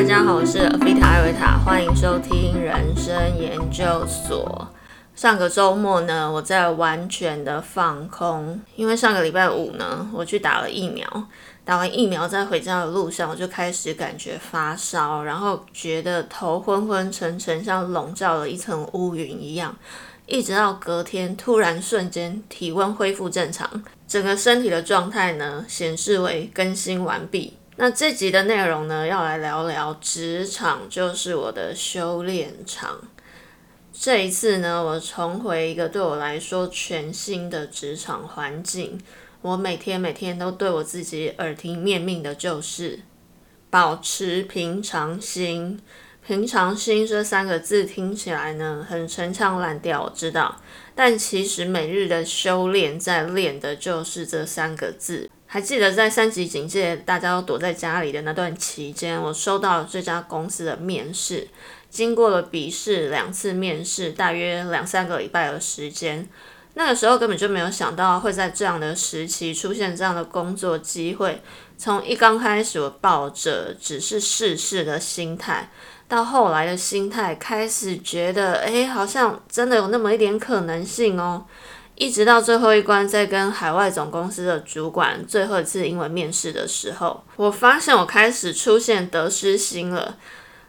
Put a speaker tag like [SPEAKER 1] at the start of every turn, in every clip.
[SPEAKER 1] 大家好，我是菲塔艾维塔，欢迎收听人生研究所。上个周末呢，我在完全的放空，因为上个礼拜五呢，我去打了疫苗。打完疫苗在回家的路上，我就开始感觉发烧，然后觉得头昏昏沉沉，像笼罩了一层乌云一样。一直到隔天，突然瞬间体温恢复正常，整个身体的状态呢显示为更新完毕。那这集的内容呢，要来聊聊职场就是我的修炼场。这一次呢，我重回一个对我来说全新的职场环境。我每天每天都对我自己耳提面命的就是保持平常心。平常心这三个字听起来呢很陈腔滥调，我知道，但其实每日的修炼在练的就是这三个字。还记得在三级警戒，大家都躲在家里的那段期间，我收到了这家公司的面试，经过了笔试两次面试，大约两三个礼拜的时间。那个时候根本就没有想到会在这样的时期出现这样的工作机会。从一刚开始，我抱着只是试试的心态。到后来的心态开始觉得，哎，好像真的有那么一点可能性哦。一直到最后一关，在跟海外总公司的主管最后一次英文面试的时候，我发现我开始出现得失心了。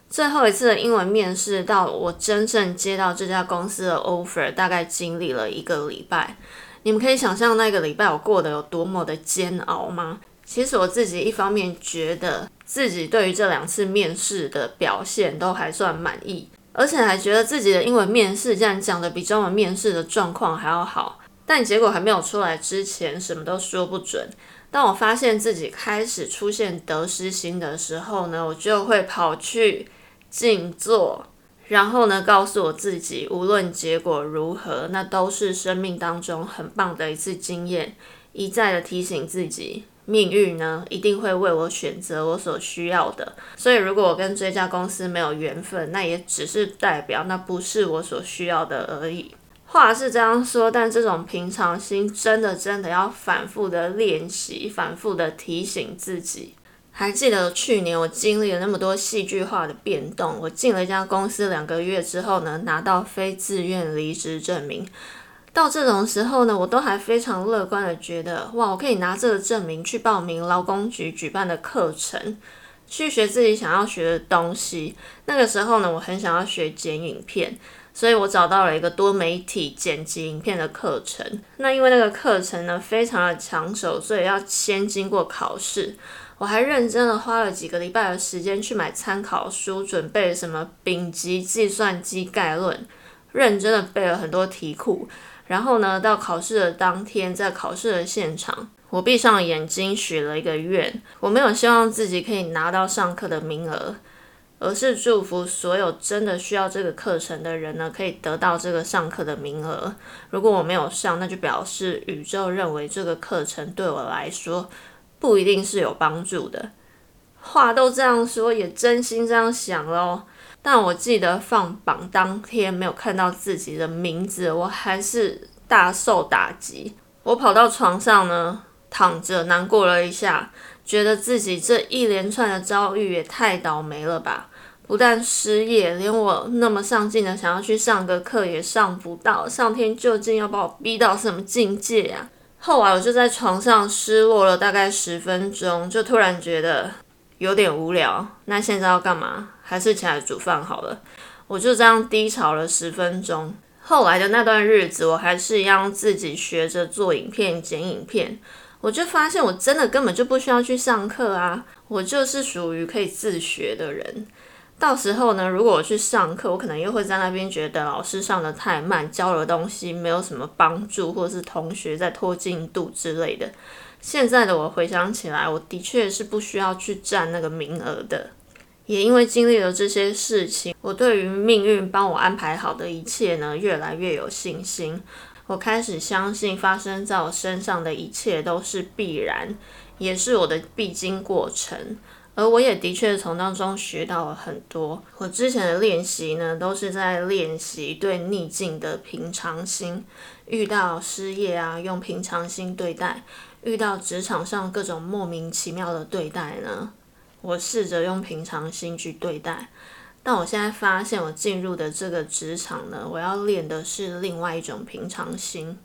[SPEAKER 1] 最后一次的英文面试到我真正接到这家公司的 offer，大概经历了一个礼拜。你们可以想象那个礼拜我过得有多么的煎熬吗？其实我自己一方面觉得。自己对于这两次面试的表现都还算满意，而且还觉得自己的英文面试竟然讲的比中文面试的状况还要好。但结果还没有出来之前，什么都说不准。当我发现自己开始出现得失心的时候呢，我就会跑去静坐，然后呢，告诉我自己，无论结果如何，那都是生命当中很棒的一次经验。一再的提醒自己。命运呢，一定会为我选择我所需要的。所以，如果我跟这家公司没有缘分，那也只是代表那不是我所需要的而已。话是这样说，但这种平常心真的真的要反复的练习，反复的提醒自己。还记得去年我经历了那么多戏剧化的变动，我进了一家公司两个月之后呢，拿到非自愿离职证明。到这种时候呢，我都还非常乐观的觉得，哇，我可以拿这个证明去报名劳工局举办的课程，去学自己想要学的东西。那个时候呢，我很想要学剪影片，所以我找到了一个多媒体剪辑影片的课程。那因为那个课程呢非常的抢手，所以要先经过考试。我还认真的花了几个礼拜的时间去买参考书，准备什么丙级计算机概论，认真的背了很多题库。然后呢，到考试的当天，在考试的现场，我闭上眼睛许了一个愿。我没有希望自己可以拿到上课的名额，而是祝福所有真的需要这个课程的人呢，可以得到这个上课的名额。如果我没有上，那就表示宇宙认为这个课程对我来说不一定是有帮助的。话都这样说，也真心这样想喽。但我记得放榜当天没有看到自己的名字，我还是大受打击。我跑到床上呢，躺着难过了一下，觉得自己这一连串的遭遇也太倒霉了吧！不但失业，连我那么上进的想要去上个课也上不到，上天究竟要把我逼到什么境界呀？后来我就在床上失落了大概十分钟，就突然觉得。有点无聊，那现在要干嘛？还是起来煮饭好了。我就这样低潮了十分钟。后来的那段日子，我还是一样自己学着做影片、剪影片。我就发现，我真的根本就不需要去上课啊！我就是属于可以自学的人。到时候呢，如果我去上课，我可能又会在那边觉得老师上的太慢，教的东西没有什么帮助，或是同学在拖进度之类的。现在的我回想起来，我的确是不需要去占那个名额的。也因为经历了这些事情，我对于命运帮我安排好的一切呢，越来越有信心。我开始相信发生在我身上的一切都是必然，也是我的必经过程。而我也的确从当中学到了很多。我之前的练习呢，都是在练习对逆境的平常心。遇到失业啊，用平常心对待；遇到职场上各种莫名其妙的对待呢，我试着用平常心去对待。但我现在发现，我进入的这个职场呢，我要练的是另外一种平常心。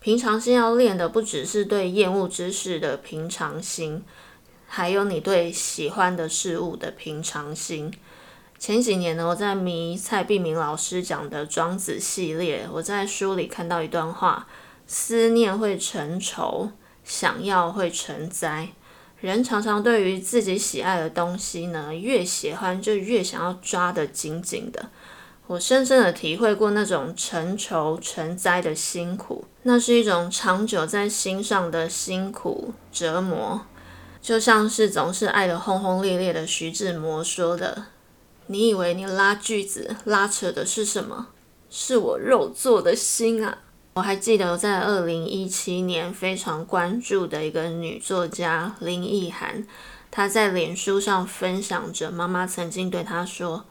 [SPEAKER 1] 平常心要练的不只是对厌恶之事的平常心，还有你对喜欢的事物的平常心。前几年呢，我在迷蔡碧明老师讲的庄子系列，我在书里看到一段话：思念会成仇，想要会成灾。人常常对于自己喜爱的东西呢，越喜欢就越想要抓得紧紧的。我深深的体会过那种成仇成灾的辛苦，那是一种长久在心上的辛苦折磨。就像是总是爱得轰轰烈烈的徐志摩说的：“你以为你拉锯子拉扯的是什么？是我肉做的心啊！”我还记得在二零一七年非常关注的一个女作家林奕涵，她在脸书上分享着妈妈曾经对她说：“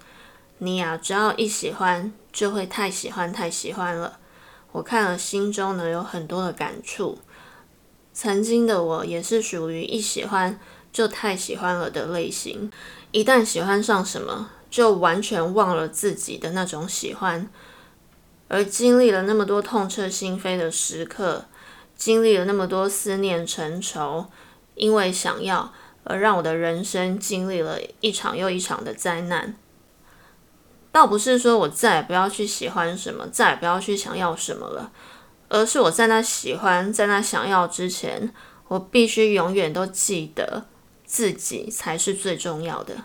[SPEAKER 1] 你呀，只要一喜欢，就会太喜欢太喜欢了。”我看了，心中呢有很多的感触。曾经的我也是属于一喜欢就太喜欢了的类型，一旦喜欢上什么，就完全忘了自己的那种喜欢。而经历了那么多痛彻心扉的时刻，经历了那么多思念成仇，因为想要而让我的人生经历了一场又一场的灾难。倒不是说我再也不要去喜欢什么，再也不要去想要什么了，而是我在那喜欢、在那想要之前，我必须永远都记得自己才是最重要的。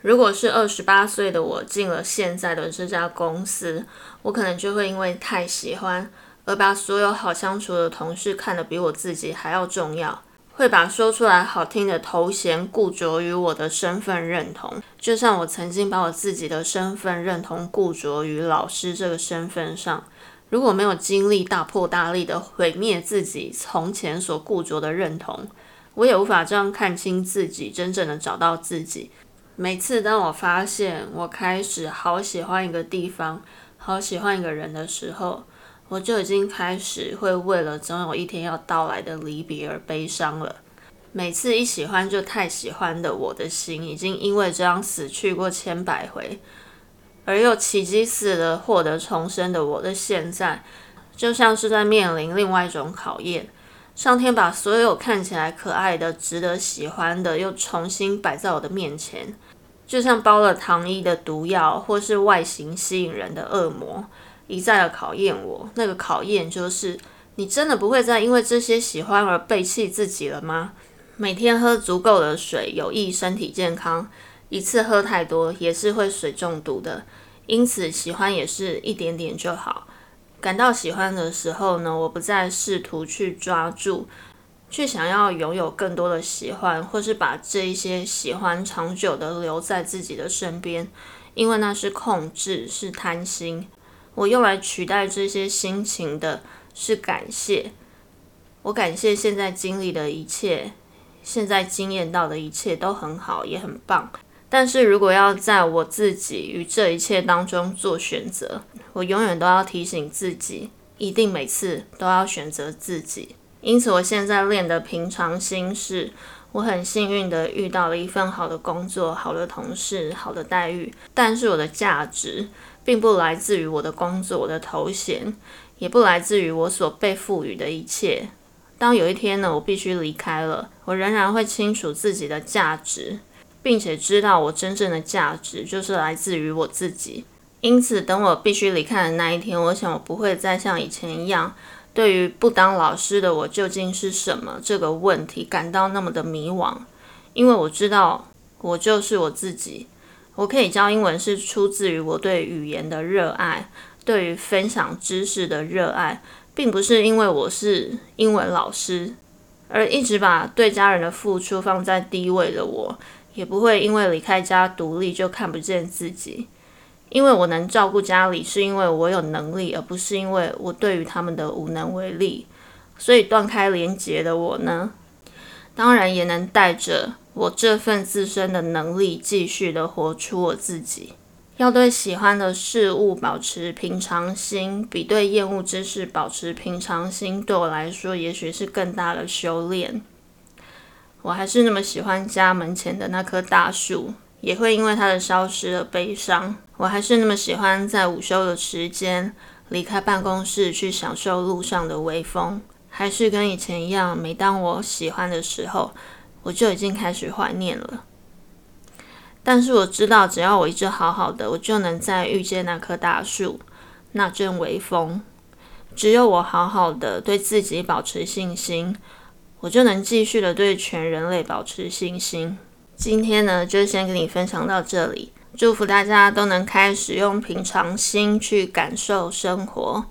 [SPEAKER 1] 如果是二十八岁的我进了现在的这家公司，我可能就会因为太喜欢而把所有好相处的同事看得比我自己还要重要，会把说出来好听的头衔固着于我的身份认同，就像我曾经把我自己的身份认同固着于老师这个身份上。如果没有经历大破大立的毁灭自己从前所固着的认同，我也无法这样看清自己，真正的找到自己。每次当我发现我开始好喜欢一个地方、好喜欢一个人的时候，我就已经开始会为了总有一天要到来的离别而悲伤了。每次一喜欢就太喜欢的我的心，已经因为这样死去过千百回，而又奇迹似的获得重生的我的现在，就像是在面临另外一种考验。上天把所有看起来可爱的、值得喜欢的，又重新摆在我的面前。就像包了糖衣的毒药，或是外形吸引人的恶魔，一再的考验我。那个考验就是：你真的不会再因为这些喜欢而背弃自己了吗？每天喝足够的水有益身体健康，一次喝太多也是会水中毒的。因此，喜欢也是一点点就好。感到喜欢的时候呢，我不再试图去抓住。去想要拥有更多的喜欢，或是把这一些喜欢长久的留在自己的身边，因为那是控制，是贪心。我用来取代这些心情的是感谢。我感谢现在经历的一切，现在经验到的一切都很好，也很棒。但是如果要在我自己与这一切当中做选择，我永远都要提醒自己，一定每次都要选择自己。因此，我现在练的平常心是，我很幸运的遇到了一份好的工作、好的同事、好的待遇。但是，我的价值并不来自于我的工作、我的头衔，也不来自于我所被赋予的一切。当有一天呢，我必须离开了，我仍然会清楚自己的价值，并且知道我真正的价值就是来自于我自己。因此，等我必须离开的那一天，我想我不会再像以前一样。对于不当老师的我究竟是什么这个问题感到那么的迷惘，因为我知道我就是我自己。我可以教英文是出自于我对语言的热爱，对于分享知识的热爱，并不是因为我是英文老师，而一直把对家人的付出放在第一位的我，也不会因为离开家独立就看不见自己。因为我能照顾家里，是因为我有能力，而不是因为我对于他们的无能为力。所以断开连结的我呢，当然也能带着我这份自身的能力，继续的活出我自己。要对喜欢的事物保持平常心，比对厌恶之事保持平常心，对我来说，也许是更大的修炼。我还是那么喜欢家门前的那棵大树，也会因为它的消失而悲伤。我还是那么喜欢在午休的时间离开办公室去享受路上的微风，还是跟以前一样，每当我喜欢的时候，我就已经开始怀念了。但是我知道，只要我一直好好的，我就能再遇见那棵大树，那阵微风。只有我好好的对自己保持信心，我就能继续的对全人类保持信心。今天呢，就先跟你分享到这里。祝福大家都能开始用平常心去感受生活。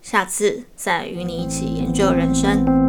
[SPEAKER 1] 下次再与你一起研究人生。